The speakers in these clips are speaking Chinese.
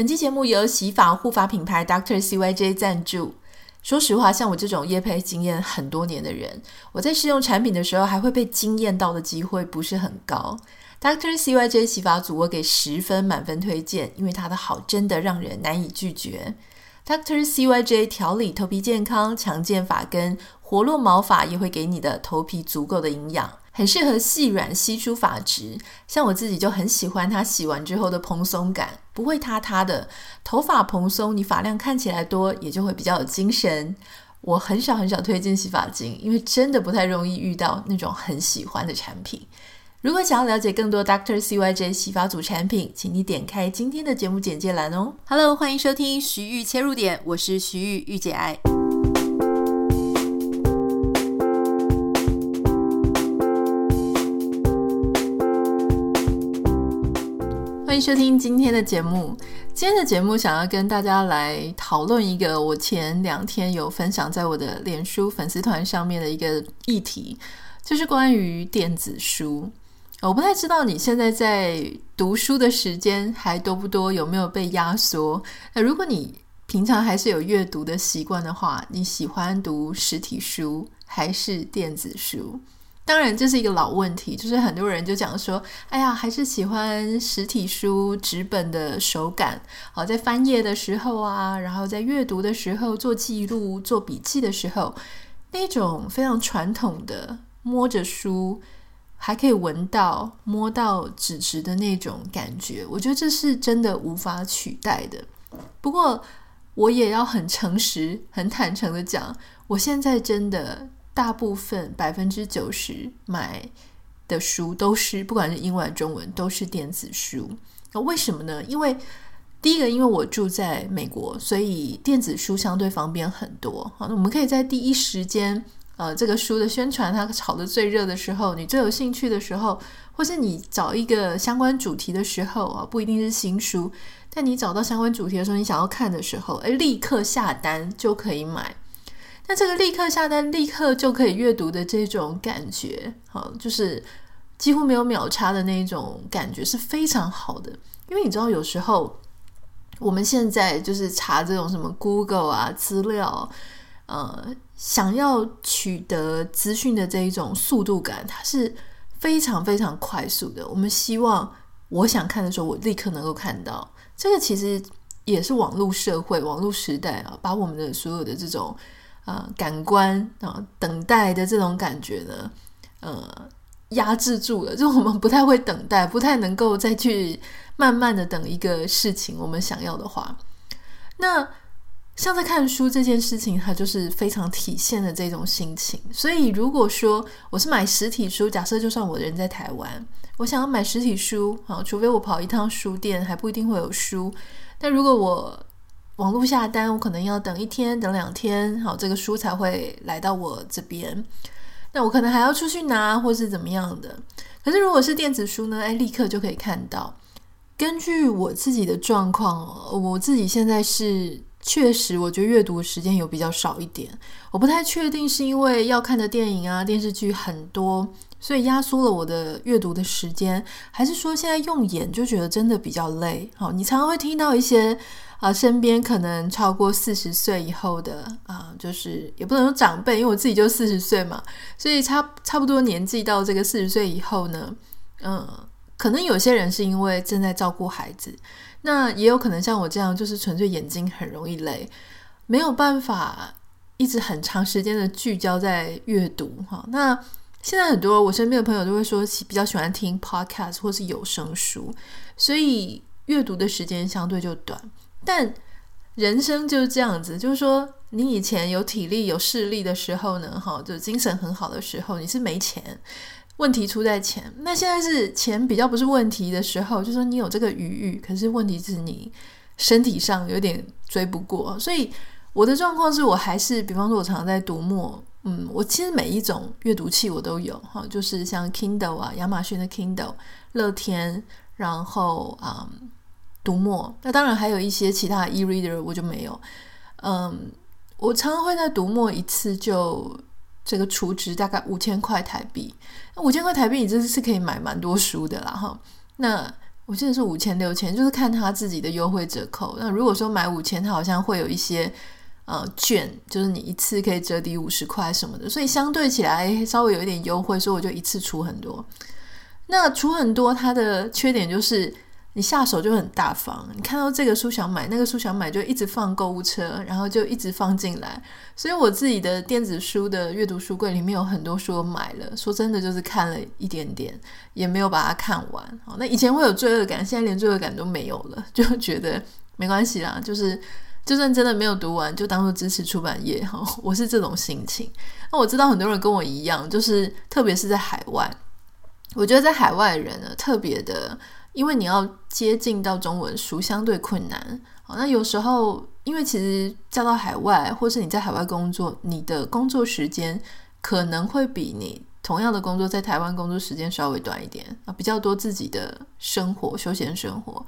本期节目由洗发护发品牌 Doctor CYJ 赞助。说实话，像我这种业配经验很多年的人，我在试用产品的时候还会被惊艳到的机会不是很高。Doctor CYJ 洗发组我给十分满分推荐，因为它的好真的让人难以拒绝。Doctor CYJ 调理头皮健康、强健发根、活络毛发，也会给你的头皮足够的营养。很适合细软稀疏发质，像我自己就很喜欢它洗完之后的蓬松感，不会塌塌的。头发蓬松，你发量看起来多，也就会比较有精神。我很少很少推荐洗发精，因为真的不太容易遇到那种很喜欢的产品。如果想要了解更多 Dr. CYJ 洗发组产品，请你点开今天的节目简介栏哦。Hello，欢迎收听徐玉切入点，我是徐玉，御姐爱。欢迎收听今天的节目。今天的节目想要跟大家来讨论一个我前两天有分享在我的脸书粉丝团上面的一个议题，就是关于电子书。我不太知道你现在在读书的时间还多不多，有没有被压缩？那如果你平常还是有阅读的习惯的话，你喜欢读实体书还是电子书？当然，这是一个老问题，就是很多人就讲说，哎呀，还是喜欢实体书纸本的手感，好，在翻页的时候啊，然后在阅读的时候做记录、做笔记的时候，那种非常传统的摸着书，还可以闻到、摸到纸质的那种感觉，我觉得这是真的无法取代的。不过，我也要很诚实、很坦诚的讲，我现在真的。大部分百分之九十买的书都是，不管是英文中文，都是电子书。那为什么呢？因为第一个，因为我住在美国，所以电子书相对方便很多。好，那我们可以在第一时间，呃，这个书的宣传它炒得最热的时候，你最有兴趣的时候，或是你找一个相关主题的时候啊，不一定是新书，但你找到相关主题的时候，你想要看的时候，哎，立刻下单就可以买。那这个立刻下单、立刻就可以阅读的这种感觉，好，就是几乎没有秒差的那种感觉是非常好的。因为你知道，有时候我们现在就是查这种什么 Google 啊资料，呃，想要取得资讯的这一种速度感，它是非常非常快速的。我们希望我想看的时候，我立刻能够看到。这个其实也是网络社会、网络时代啊，把我们的所有的这种。啊、感官啊、等待的这种感觉呢，呃，压制住了，就我们不太会等待，不太能够再去慢慢的等一个事情，我们想要的话，那像在看书这件事情，它就是非常体现的这种心情。所以，如果说我是买实体书，假设就算我人在台湾，我想要买实体书，啊，除非我跑一趟书店，还不一定会有书。但如果我网络下单，我可能要等一天、等两天，好，这个书才会来到我这边。那我可能还要出去拿，或是怎么样的。可是如果是电子书呢？哎，立刻就可以看到。根据我自己的状况，我自己现在是确实，我觉得阅读时间有比较少一点。我不太确定是因为要看的电影啊、电视剧很多，所以压缩了我的阅读的时间，还是说现在用眼就觉得真的比较累？好，你常常会听到一些。啊，身边可能超过四十岁以后的啊，就是也不能说长辈，因为我自己就四十岁嘛，所以差差不多年纪到这个四十岁以后呢，嗯，可能有些人是因为正在照顾孩子，那也有可能像我这样，就是纯粹眼睛很容易累，没有办法一直很长时间的聚焦在阅读哈。那现在很多我身边的朋友都会说，比较喜欢听 podcast 或是有声书，所以阅读的时间相对就短。但人生就是这样子，就是说，你以前有体力、有视力的时候呢，哈，就精神很好的时候，你是没钱，问题出在钱。那现在是钱比较不是问题的时候，就说你有这个余裕，可是问题是你身体上有点追不过。所以我的状况是我还是，比方说，我常常在读墨，嗯，我其实每一种阅读器我都有，哈，就是像 Kindle 啊，亚马逊的 Kindle、乐天，然后啊。嗯读墨，那当然还有一些其他 e-reader 我就没有。嗯，我常常会在读墨一次就这个储值大概五千块台币。那五千块台币，你这是可以买蛮多书的啦哈。那我记得是五千六千，就是看他自己的优惠折扣。那如果说买五千，他好像会有一些呃券，就是你一次可以折抵五十块什么的，所以相对起来稍微有一点优惠，所以我就一次出很多。那出很多，它的缺点就是。你下手就很大方，你看到这个书想买，那个书想买，就一直放购物车，然后就一直放进来。所以我自己的电子书的阅读书柜里面有很多书买了，说真的就是看了一点点，也没有把它看完。好，那以前会有罪恶感，现在连罪恶感都没有了，就觉得没关系啦，就是 就算真的没有读完，就当做支持出版业哈。我是这种心情。那我知道很多人跟我一样，就是特别是在海外，我觉得在海外人呢，特别的。因为你要接近到中文书相对困难，好，那有时候因为其实嫁到海外，或是你在海外工作，你的工作时间可能会比你同样的工作在台湾工作时间稍微短一点啊，比较多自己的生活、休闲生活。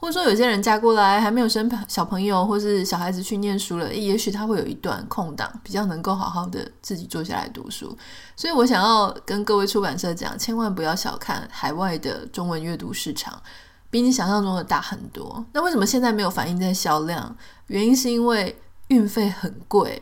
或者说有些人嫁过来还没有生小朋友，或是小孩子去念书了，也许他会有一段空档，比较能够好好的自己坐下来读书。所以我想要跟各位出版社讲，千万不要小看海外的中文阅读市场，比你想象中的大很多。那为什么现在没有反映在销量？原因是因为运费很贵。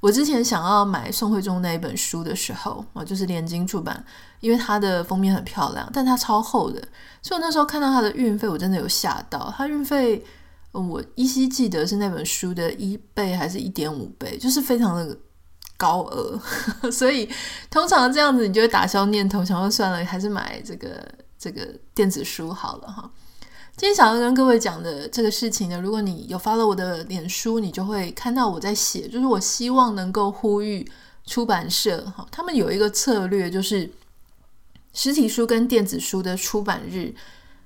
我之前想要买宋徽宗那一本书的时候，啊，就是联经出版，因为它的封面很漂亮，但它超厚的，所以我那时候看到它的运费，我真的有吓到。它运费，我依稀记得是那本书的一倍还是一点五倍，就是非常的高额，所以通常这样子，你就会打消念头，想说算了，还是买这个这个电子书好了哈。今天想要跟各位讲的这个事情呢，如果你有 follow 我的脸书，你就会看到我在写，就是我希望能够呼吁出版社哈，他们有一个策略，就是实体书跟电子书的出版日，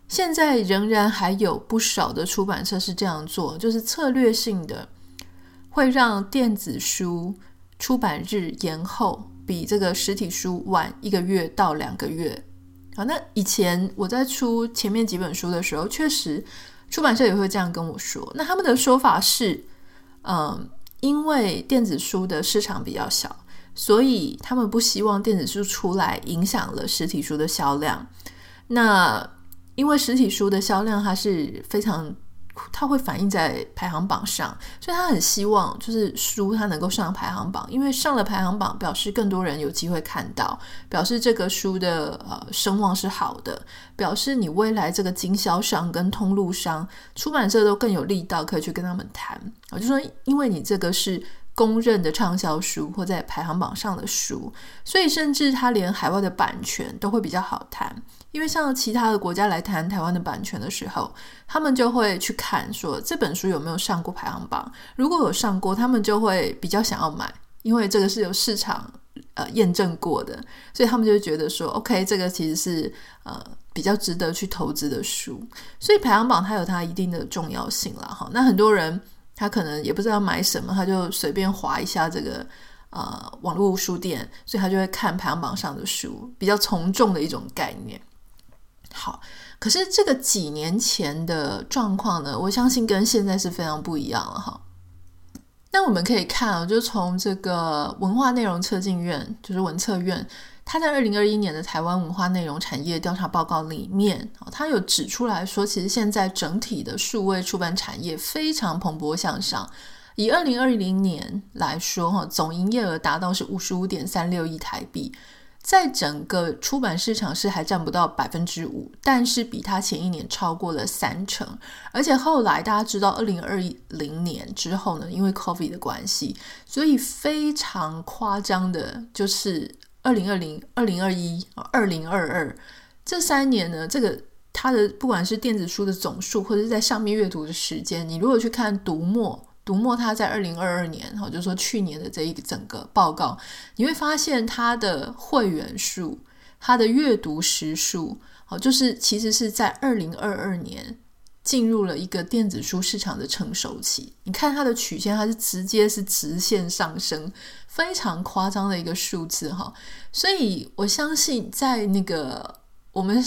现在仍然还有不少的出版社是这样做，就是策略性的会让电子书出版日延后，比这个实体书晚一个月到两个月。好，那以前我在出前面几本书的时候，确实出版社也会这样跟我说。那他们的说法是，嗯，因为电子书的市场比较小，所以他们不希望电子书出来影响了实体书的销量。那因为实体书的销量它是非常。它会反映在排行榜上，所以他很希望就是书它能够上排行榜，因为上了排行榜表示更多人有机会看到，表示这个书的呃声望是好的，表示你未来这个经销商跟通路商、出版社都更有力道可以去跟他们谈。我就说，因为你这个是。公认的畅销书或在排行榜上的书，所以甚至他连海外的版权都会比较好谈，因为像其他的国家来谈台湾的版权的时候，他们就会去看说这本书有没有上过排行榜，如果有上过，他们就会比较想要买，因为这个是有市场呃验证过的，所以他们就觉得说，OK，这个其实是呃比较值得去投资的书，所以排行榜它有它一定的重要性了哈。那很多人。他可能也不知道买什么，他就随便划一下这个呃网络书店，所以他就会看排行榜上的书，比较从众的一种概念。好，可是这个几年前的状况呢，我相信跟现在是非常不一样了哈。那我们可以看啊，就从这个文化内容测进院，就是文测院。他在二零二一年的台湾文化内容产业调查报告里面，他有指出来说，其实现在整体的数位出版产业非常蓬勃向上。以二零二零年来说，哈，总营业额达到是五十五点三六亿台币，在整个出版市场是还占不到百分之五，但是比他前一年超过了三成。而且后来大家知道，二零二零年之后呢，因为 COVID 的关系，所以非常夸张的就是。二零二零、二零二一、二零二二这三年呢，这个它的不管是电子书的总数，或者是在上面阅读的时间，你如果去看读墨，读墨它在二零二二年，哈，就是说去年的这一整个报告，你会发现它的会员数、它的阅读时数，好，就是其实是在二零二二年。进入了一个电子书市场的成熟期，你看它的曲线，它是直接是直线上升，非常夸张的一个数字哈。所以我相信，在那个我们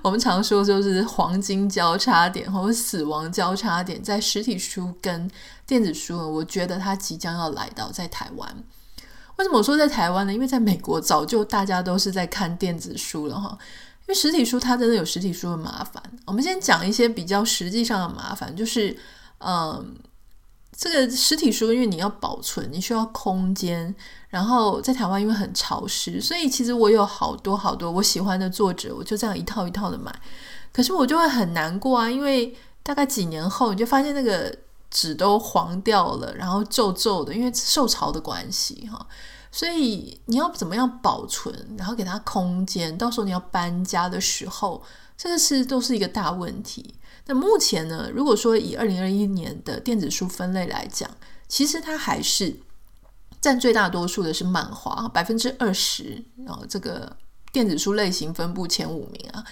我们常说就是黄金交叉点或者死亡交叉点，在实体书跟电子书，我觉得它即将要来到在台湾。为什么我说在台湾呢？因为在美国早就大家都是在看电子书了哈。因为实体书它真的有实体书的麻烦。我们先讲一些比较实际上的麻烦，就是嗯。这个实体书，因为你要保存，你需要空间。然后在台湾，因为很潮湿，所以其实我有好多好多我喜欢的作者，我就这样一套一套的买。可是我就会很难过啊，因为大概几年后，你就发现那个纸都黄掉了，然后皱皱的，因为受潮的关系哈。所以你要怎么样保存，然后给它空间，到时候你要搬家的时候，这个是都是一个大问题。那目前呢，如果说以二零二一年的电子书分类来讲，其实它还是占最大多数的是漫画，百分之二十。然后这个电子书类型分布前五名啊，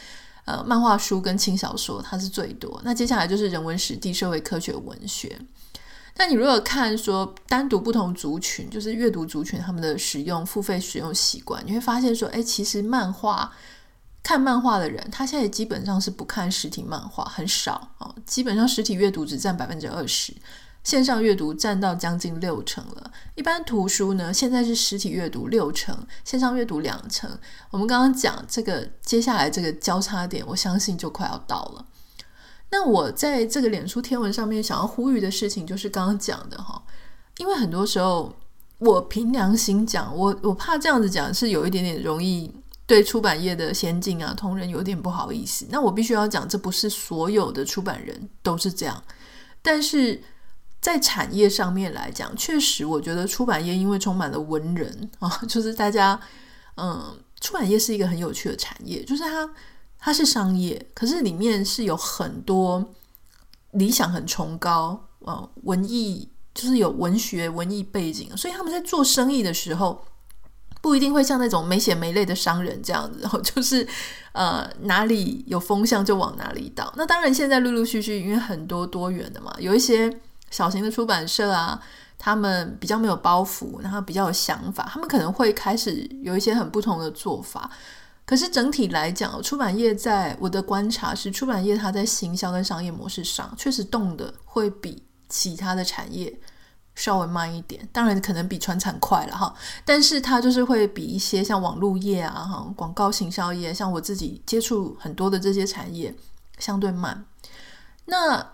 呃，漫画书跟轻小说它是最多。那接下来就是人文史地、社会科学、文学。那你如果看说单独不同族群，就是阅读族群他们的使用付费使用习惯，你会发现说，哎，其实漫画。看漫画的人，他现在基本上是不看实体漫画，很少哦。基本上实体阅读只占百分之二十，线上阅读占到将近六成了。一般图书呢，现在是实体阅读六成，线上阅读两成。我们刚刚讲这个，接下来这个交叉点，我相信就快要到了。那我在这个脸书天文上面想要呼吁的事情，就是刚刚讲的哈，因为很多时候我凭良心讲，我我怕这样子讲是有一点点容易。对出版业的先进啊，同仁有点不好意思。那我必须要讲，这不是所有的出版人都是这样。但是在产业上面来讲，确实我觉得出版业因为充满了文人啊，就是大家嗯，出版业是一个很有趣的产业，就是它它是商业，可是里面是有很多理想很崇高啊，文艺就是有文学文艺背景，所以他们在做生意的时候。不一定会像那种没血没泪的商人这样子，然后就是呃哪里有风向就往哪里倒。那当然，现在陆陆续续因为很多多元的嘛，有一些小型的出版社啊，他们比较没有包袱，然后比较有想法，他们可能会开始有一些很不同的做法。可是整体来讲，出版业在我的观察是，出版业它在行销跟商业模式上确实动的会比其他的产业。稍微慢一点，当然可能比传产快了哈，但是它就是会比一些像网络业啊、哈广告行销业，像我自己接触很多的这些产业相对慢。那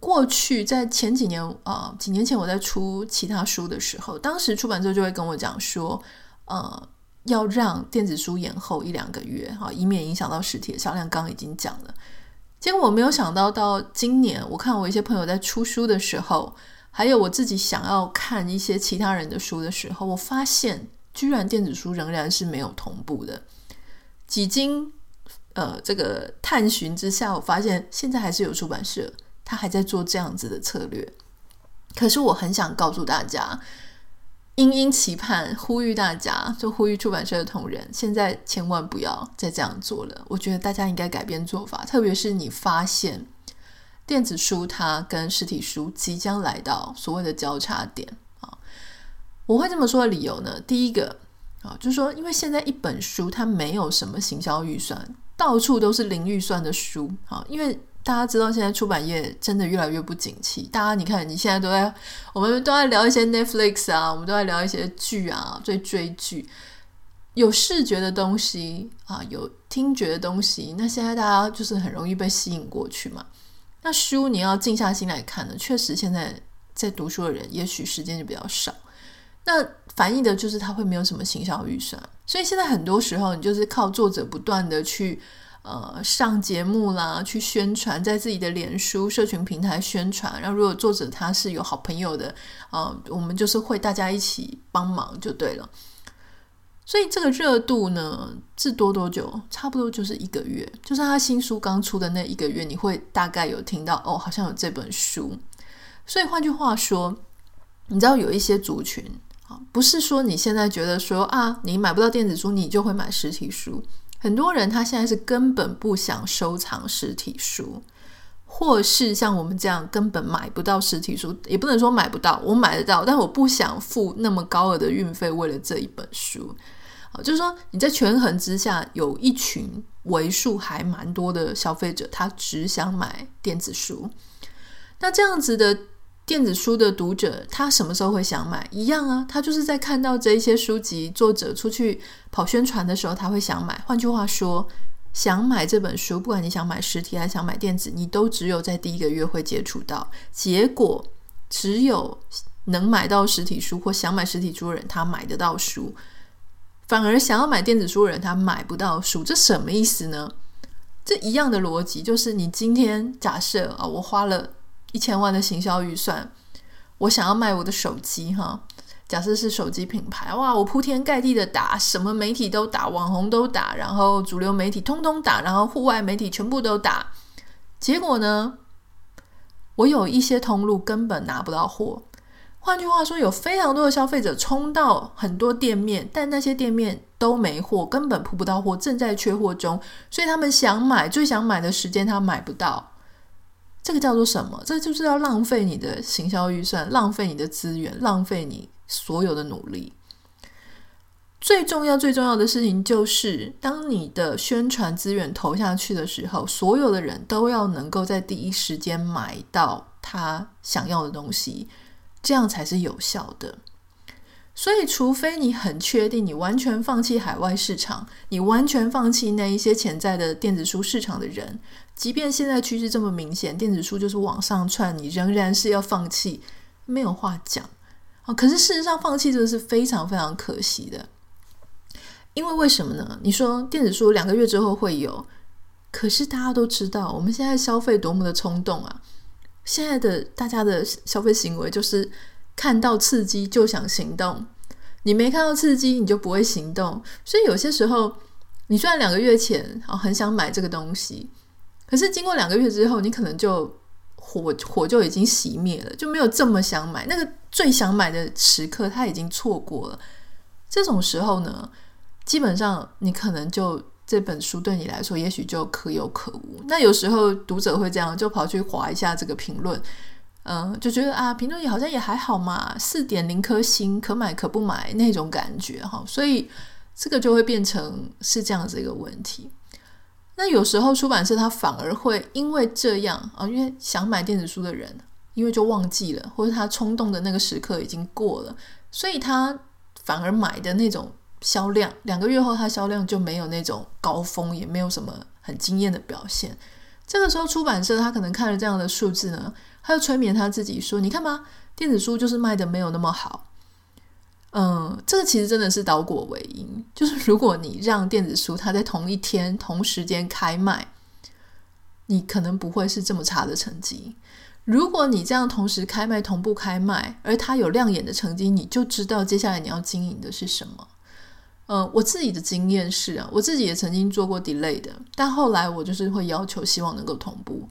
过去在前几年啊、几年前我在出其他书的时候，当时出版社就会跟我讲说，呃，要让电子书延后一两个月哈，以免影响到实体的销量。刚刚已经讲了，结果我没有想到到今年，我看我一些朋友在出书的时候。还有我自己想要看一些其他人的书的时候，我发现居然电子书仍然是没有同步的。几经呃这个探寻之下，我发现现在还是有出版社，他还在做这样子的策略。可是我很想告诉大家，殷殷期盼，呼吁大家，就呼吁出版社的同仁，现在千万不要再这样做了。我觉得大家应该改变做法，特别是你发现。电子书它跟实体书即将来到所谓的交叉点啊！我会这么说的理由呢，第一个啊，就是说，因为现在一本书它没有什么行销预算，到处都是零预算的书啊。因为大家知道现在出版业真的越来越不景气，大家你看你现在都在，我们都在聊一些 Netflix 啊，我们都在聊一些剧啊，在追剧，有视觉的东西啊，有听觉的东西，那现在大家就是很容易被吸引过去嘛。那书你要静下心来看呢，确实现在在读书的人也许时间就比较少。那反映的就是他会没有什么行销预算，所以现在很多时候你就是靠作者不断的去呃上节目啦，去宣传，在自己的脸书社群平台宣传。然后如果作者他是有好朋友的，呃，我们就是会大家一起帮忙就对了。所以这个热度呢，至多多久？差不多就是一个月，就是他新书刚出的那一个月，你会大概有听到哦，好像有这本书。所以换句话说，你知道有一些族群啊，不是说你现在觉得说啊，你买不到电子书，你就会买实体书。很多人他现在是根本不想收藏实体书，或是像我们这样根本买不到实体书，也不能说买不到，我买得到，但我不想付那么高额的运费，为了这一本书。就是说，你在权衡之下，有一群为数还蛮多的消费者，他只想买电子书。那这样子的电子书的读者，他什么时候会想买？一样啊，他就是在看到这一些书籍作者出去跑宣传的时候，他会想买。换句话说，想买这本书，不管你想买实体还是想买电子，你都只有在第一个月会接触到。结果只有能买到实体书或想买实体书的人，他买得到书；反而想要买电子书的人，他买不到书。这什么意思呢？这一样的逻辑就是，你今天假设啊，我花了一千万的行销预算，我想要卖我的手机哈。假设是手机品牌，哇，我铺天盖地的打，什么媒体都打，网红都打，然后主流媒体通通打，然后户外媒体全部都打。结果呢，我有一些通路根本拿不到货。换句话说，有非常多的消费者冲到很多店面，但那些店面都没货，根本铺不到货，正在缺货中，所以他们想买，最想买的时间他买不到。这个叫做什么？这就是要浪费你的行销预算，浪费你的资源，浪费你。所有的努力，最重要、最重要的事情就是，当你的宣传资源投下去的时候，所有的人都要能够在第一时间买到他想要的东西，这样才是有效的。所以，除非你很确定，你完全放弃海外市场，你完全放弃那一些潜在的电子书市场的人，即便现在趋势这么明显，电子书就是往上窜，你仍然是要放弃，没有话讲。啊可是事实上，放弃这个是非常非常可惜的，因为为什么呢？你说电子书两个月之后会有，可是大家都知道，我们现在消费多么的冲动啊！现在的大家的消费行为就是看到刺激就想行动，你没看到刺激你就不会行动，所以有些时候，你虽然两个月前啊很想买这个东西，可是经过两个月之后，你可能就。火火就已经熄灭了，就没有这么想买。那个最想买的时刻，他已经错过了。这种时候呢，基本上你可能就这本书对你来说，也许就可有可无。那有时候读者会这样，就跑去划一下这个评论，嗯，就觉得啊，评论也好像也还好嘛，四点零颗星，可买可不买那种感觉哈。所以这个就会变成是这样子一个问题。那有时候出版社他反而会因为这样啊，因为想买电子书的人，因为就忘记了，或者他冲动的那个时刻已经过了，所以他反而买的那种销量，两个月后他销量就没有那种高峰，也没有什么很惊艳的表现。这个时候出版社他可能看了这样的数字呢，他就催眠他自己说：“你看嘛，电子书就是卖的没有那么好。”嗯，这个其实真的是倒果为因，就是如果你让电子书它在同一天同时间开卖，你可能不会是这么差的成绩。如果你这样同时开卖、同步开卖，而它有亮眼的成绩，你就知道接下来你要经营的是什么。嗯，我自己的经验是啊，我自己也曾经做过 delay 的，但后来我就是会要求希望能够同步。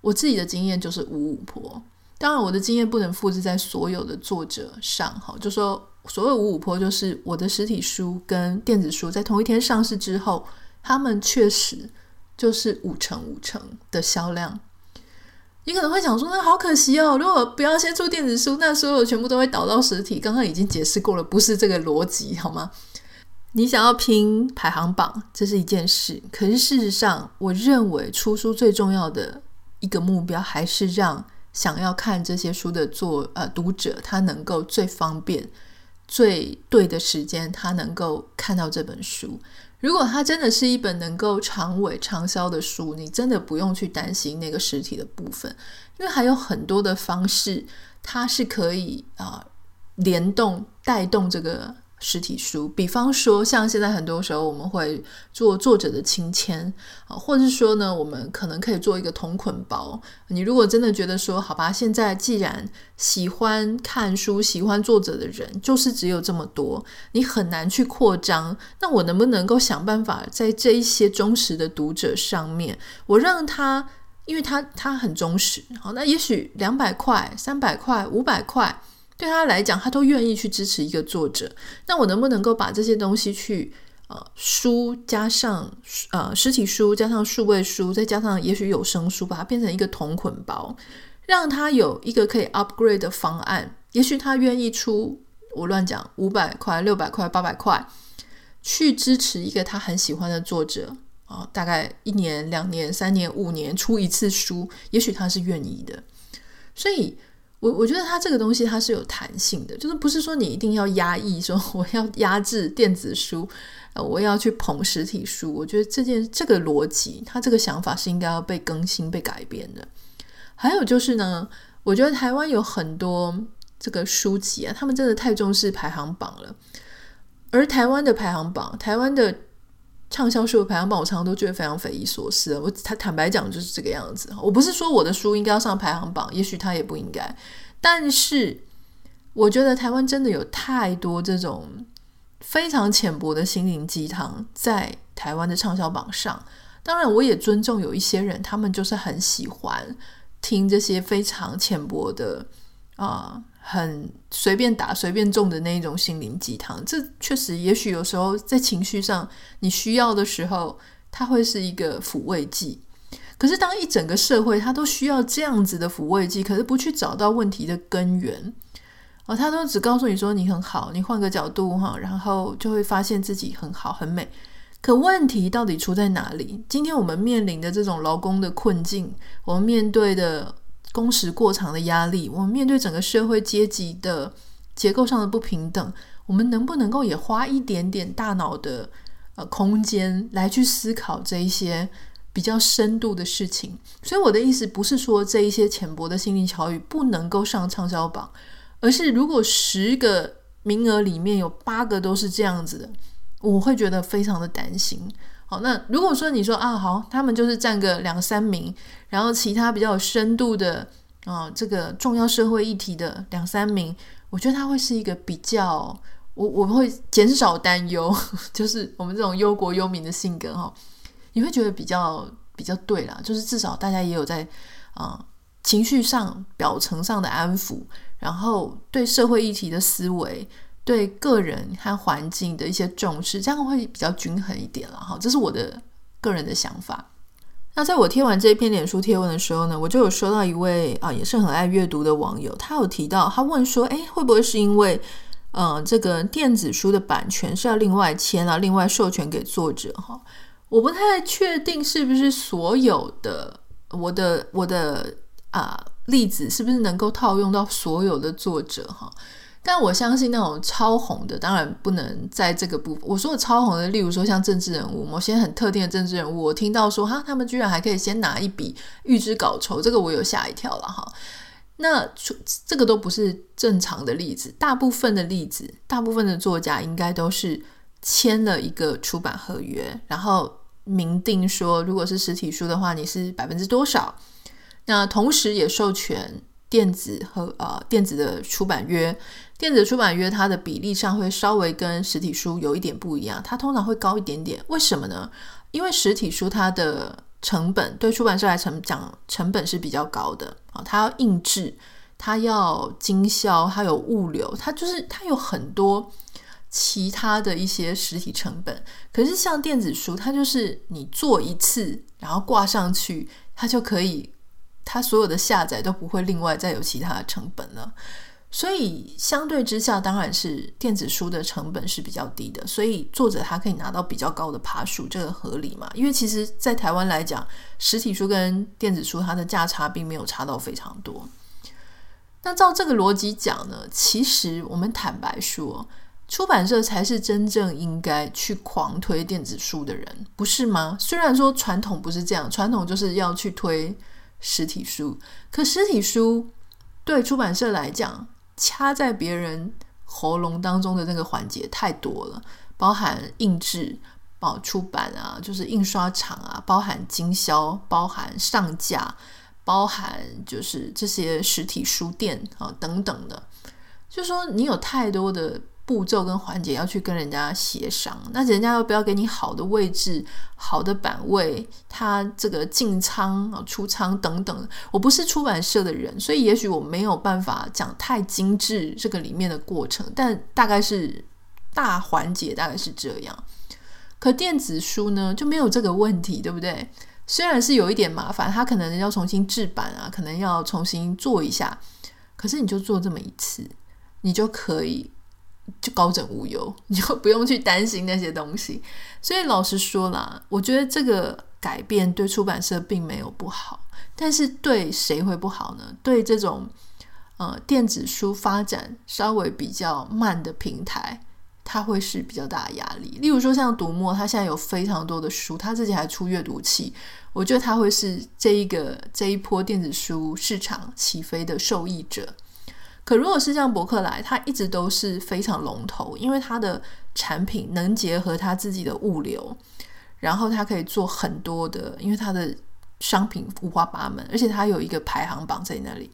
我自己的经验就是五五坡，当然我的经验不能复制在所有的作者上，哈，就说。所谓五五坡，就是我的实体书跟电子书在同一天上市之后，他们确实就是五成五成的销量。你可能会想说，那好可惜哦，如果不要先出电子书，那所有全部都会倒到实体。刚刚已经解释过了，不是这个逻辑，好吗？你想要拼排行榜，这是一件事。可是事实上，我认为出书最重要的一个目标，还是让想要看这些书的作呃读者，他能够最方便。最对的时间，他能够看到这本书。如果它真的是一本能够长尾长销的书，你真的不用去担心那个实体的部分，因为还有很多的方式，它是可以啊、联动带动这个。实体书，比方说像现在很多时候我们会做作者的亲签啊，或者是说呢，我们可能可以做一个同捆包。你如果真的觉得说，好吧，现在既然喜欢看书、喜欢作者的人就是只有这么多，你很难去扩张。那我能不能够想办法在这一些忠实的读者上面，我让他，因为他他很忠实，好，那也许两百块、三百块、五百块。对他来讲，他都愿意去支持一个作者。那我能不能够把这些东西去呃书加上呃实体书加上数位书，再加上也许有声书，把它变成一个同捆包，让他有一个可以 upgrade 的方案。也许他愿意出我乱讲五百块、六百块、八百块，去支持一个他很喜欢的作者啊、呃，大概一年、两年、三年、五年出一次书，也许他是愿意的。所以。我我觉得它这个东西它是有弹性的，就是不是说你一定要压抑，说我要压制电子书，我要去捧实体书。我觉得这件这个逻辑，它这个想法是应该要被更新、被改变的。还有就是呢，我觉得台湾有很多这个书籍啊，他们真的太重视排行榜了。而台湾的排行榜，台湾的畅销书的排行榜，我常常都觉得非常匪夷所思。我他坦白讲就是这个样子。我不是说我的书应该要上排行榜，也许他也不应该，但是。我觉得台湾真的有太多这种非常浅薄的心灵鸡汤在台湾的畅销榜上。当然，我也尊重有一些人，他们就是很喜欢听这些非常浅薄的啊、很随便打、随便中的那一种心灵鸡汤。这确实，也许有时候在情绪上你需要的时候，它会是一个抚慰剂。可是，当一整个社会它都需要这样子的抚慰剂，可是不去找到问题的根源。哦，他都只告诉你说你很好，你换个角度哈，然后就会发现自己很好很美。可问题到底出在哪里？今天我们面临的这种劳工的困境，我们面对的工时过长的压力，我们面对整个社会阶级的结构上的不平等，我们能不能够也花一点点大脑的呃空间来去思考这一些比较深度的事情？所以我的意思不是说这一些浅薄的心灵巧语不能够上畅销榜。而是，如果十个名额里面有八个都是这样子的，我会觉得非常的担心。好，那如果说你说啊，好，他们就是占个两三名，然后其他比较有深度的啊，这个重要社会议题的两三名，我觉得他会是一个比较，我我们会减少担忧，就是我们这种忧国忧民的性格哈，你会觉得比较比较对啦，就是至少大家也有在啊情绪上、表层上的安抚。然后对社会议题的思维，对个人和环境的一些重视，这样会比较均衡一点了哈。这是我的个人的想法。那在我贴完这一篇脸书贴文的时候呢，我就有收到一位啊，也是很爱阅读的网友，他有提到，他问说，哎，会不会是因为，呃，这个电子书的版权是要另外签啊，另外授权给作者哈？我不太确定是不是所有的我的我的啊。例子是不是能够套用到所有的作者哈？但我相信那种超红的，当然不能在这个部分。我说的超红的，例如说像政治人物，某些很特定的政治人物，我听到说哈，他们居然还可以先拿一笔预支稿酬，这个我有吓一跳了哈。那这个都不是正常的例子，大部分的例子，大部分的作家应该都是签了一个出版合约，然后明定说，如果是实体书的话，你是百分之多少。那同时也授权电子和呃电子的出版约，电子出版约它的比例上会稍微跟实体书有一点不一样，它通常会高一点点。为什么呢？因为实体书它的成本对出版社来成讲成本是比较高的啊，它要印制，它要经销，它有物流，它就是它有很多其他的一些实体成本。可是像电子书，它就是你做一次，然后挂上去，它就可以。它所有的下载都不会另外再有其他的成本了，所以相对之下，当然是电子书的成本是比较低的，所以作者他可以拿到比较高的爬数，这个合理嘛？因为其实，在台湾来讲，实体书跟电子书它的价差并没有差到非常多。那照这个逻辑讲呢，其实我们坦白说，出版社才是真正应该去狂推电子书的人，不是吗？虽然说传统不是这样，传统就是要去推。实体书，可实体书对出版社来讲，掐在别人喉咙当中的那个环节太多了，包含印制、包出版啊，就是印刷厂啊，包含经销，包含上架，包含就是这些实体书店啊等等的，就说你有太多的。步骤跟环节要去跟人家协商，那人家要不要给你好的位置、好的版位？他这个进仓啊、出仓等等。我不是出版社的人，所以也许我没有办法讲太精致这个里面的过程，但大概是大环节大概是这样。可电子书呢就没有这个问题，对不对？虽然是有一点麻烦，他可能要重新制版啊，可能要重新做一下，可是你就做这么一次，你就可以。就高枕无忧，你就不用去担心那些东西。所以老实说啦，我觉得这个改变对出版社并没有不好，但是对谁会不好呢？对这种呃电子书发展稍微比较慢的平台，它会是比较大的压力。例如说像读墨，它现在有非常多的书，它自己还出阅读器，我觉得它会是这一个这一波电子书市场起飞的受益者。可如果是像博客来，它一直都是非常龙头，因为它的产品能结合它自己的物流，然后它可以做很多的，因为它的商品五花八门，而且它有一个排行榜在那里。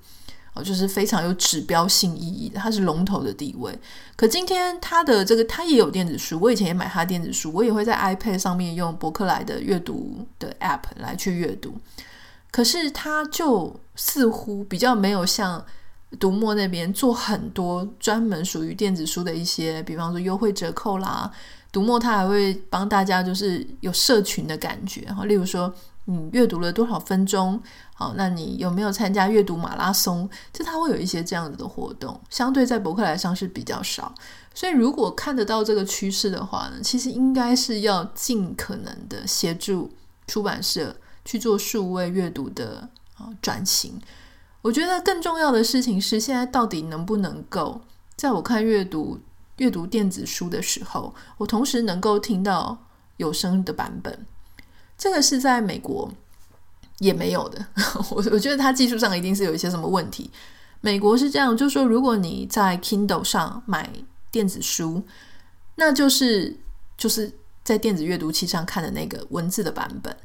哦就是非常有指标性意义的，它是龙头的地位。可今天它的这个，它也有电子书，我以前也买它电子书，我也会在 iPad 上面用博客来的阅读的 App 来去阅读。可是它就似乎比较没有像读墨那边做很多专门属于电子书的一些，比方说优惠折扣啦。读墨它还会帮大家就是有社群的感觉，哈，例如说。你阅读了多少分钟？好，那你有没有参加阅读马拉松？就它会有一些这样子的活动，相对在博客来上是比较少。所以如果看得到这个趋势的话呢，其实应该是要尽可能的协助出版社去做数位阅读的啊转型。我觉得更重要的事情是，现在到底能不能够在我看阅读阅读电子书的时候，我同时能够听到有声的版本。这个是在美国也没有的，我我觉得它技术上一定是有一些什么问题。美国是这样，就是说如果你在 Kindle 上买电子书，那就是就是在电子阅读器上看的那个文字的版本。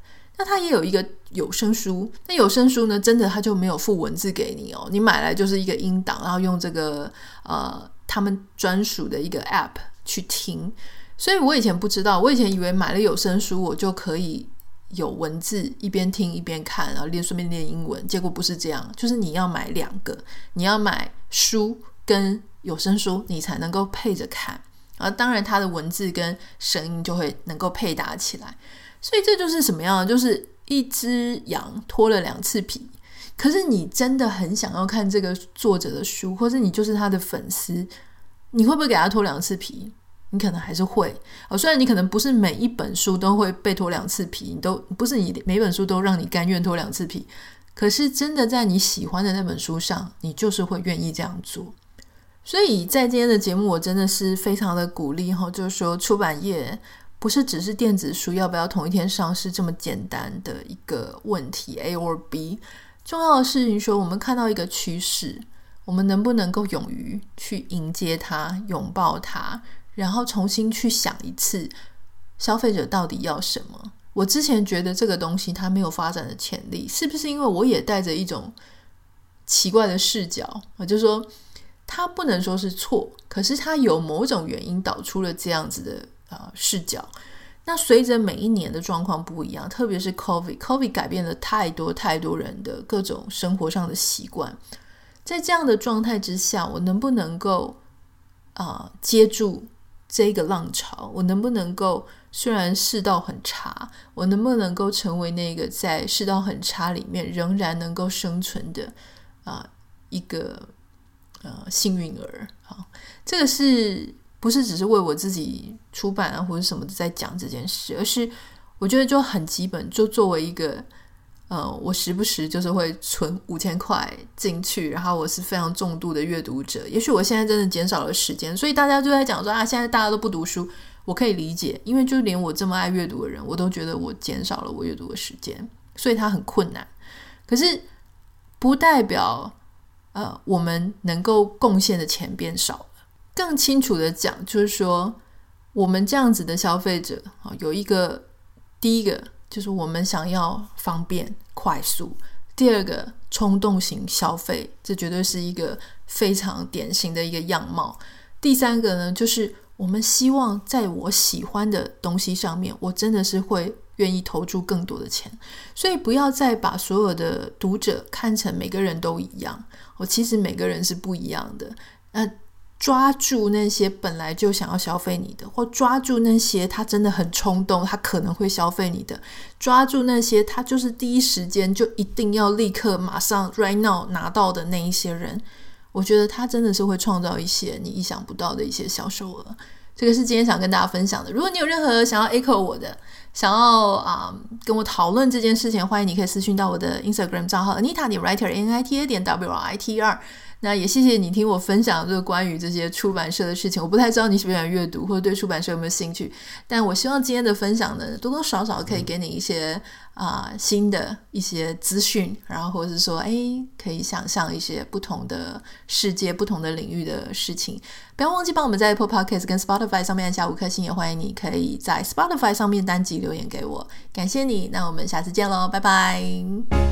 那它也有一个有声书，那有声书呢，真的它就没有附文字给你哦，你买来就是一个音档，然后用这个呃他们专属的一个 App 去听。所以我以前不知道，我以前以为买了有声书，我就可以。有文字一边听一边看，然后练顺便练英文。结果不是这样，就是你要买两个，你要买书跟有声书，你才能够配着看。而当然，它的文字跟声音就会能够配搭起来。所以这就是什么样？就是一只羊脱了两次皮。可是你真的很想要看这个作者的书，或者你就是他的粉丝，你会不会给他脱两次皮？你可能还是会哦，虽然你可能不是每一本书都会被脱两次皮，你都不是你每本书都让你甘愿脱两次皮，可是真的在你喜欢的那本书上，你就是会愿意这样做。所以在今天的节目，我真的是非常的鼓励哈，就是说出版业不是只是电子书要不要同一天上市这么简单的一个问题 A or B，重要的是你说我们看到一个趋势，我们能不能够勇于去迎接它，拥抱它。然后重新去想一次，消费者到底要什么？我之前觉得这个东西它没有发展的潜力，是不是因为我也带着一种奇怪的视角？我就说它不能说是错，可是它有某种原因导出了这样子的、呃、视角。那随着每一年的状况不一样，特别是 COVID，COVID 改变了太多太多人的各种生活上的习惯。在这样的状态之下，我能不能够啊、接住？这个浪潮，我能不能够？虽然世道很差，我能不能够成为那个在世道很差里面仍然能够生存的啊、一个呃幸运儿？好，这个是不是只是为我自己出版啊或者什么的在讲这件事？而是我觉得就很基本，就作为一个。呃，我时不时就是会存五千块进去，然后我是非常重度的阅读者。也许我现在真的减少了时间，所以大家就在讲说啊，现在大家都不读书，我可以理解，因为就连我这么爱阅读的人，我都觉得我减少了我阅读的时间，所以它很困难。可是不代表呃我们能够贡献的钱变少。更清楚的讲，就是说我们这样子的消费者啊，有一个第一个。就是我们想要方便快速。第二个，冲动型消费，这绝对是一个非常典型的一个样貌。第三个呢，就是我们希望在我喜欢的东西上面，我真的是会愿意投注更多的钱。所以不要再把所有的读者看成每个人都一样。我其实每个人是不一样的。那抓住那些本来就想要消费你的，或抓住那些他真的很冲动，他可能会消费你的，抓住那些他就是第一时间就一定要立刻马上 right now 拿到的那一些人，我觉得他真的是会创造一些你意想不到的一些销售额。这个是今天想跟大家分享的。如果你有任何想要 echo 我的，想要啊、跟我讨论这件事情，欢迎你可以私讯到我的 Instagram 账号 Anita 点 Writer N I T A 点 W R I T E R。那也谢谢你听我分享这个关于这些出版社的事情。我不太知道你喜不喜欢阅读，或者对出版社有没有兴趣，但我希望今天的分享呢，多多少少可以给你一些啊、呃、新的一些资讯，然后或者是说，哎，可以想象一些不同的世界、不同的领域的事情。不要忘记帮我们在 Apple Podcast 跟 Spotify 上面按下五颗星，也欢迎你可以在 Spotify 上面单集留言给我，感谢你。那我们下次见喽，拜拜。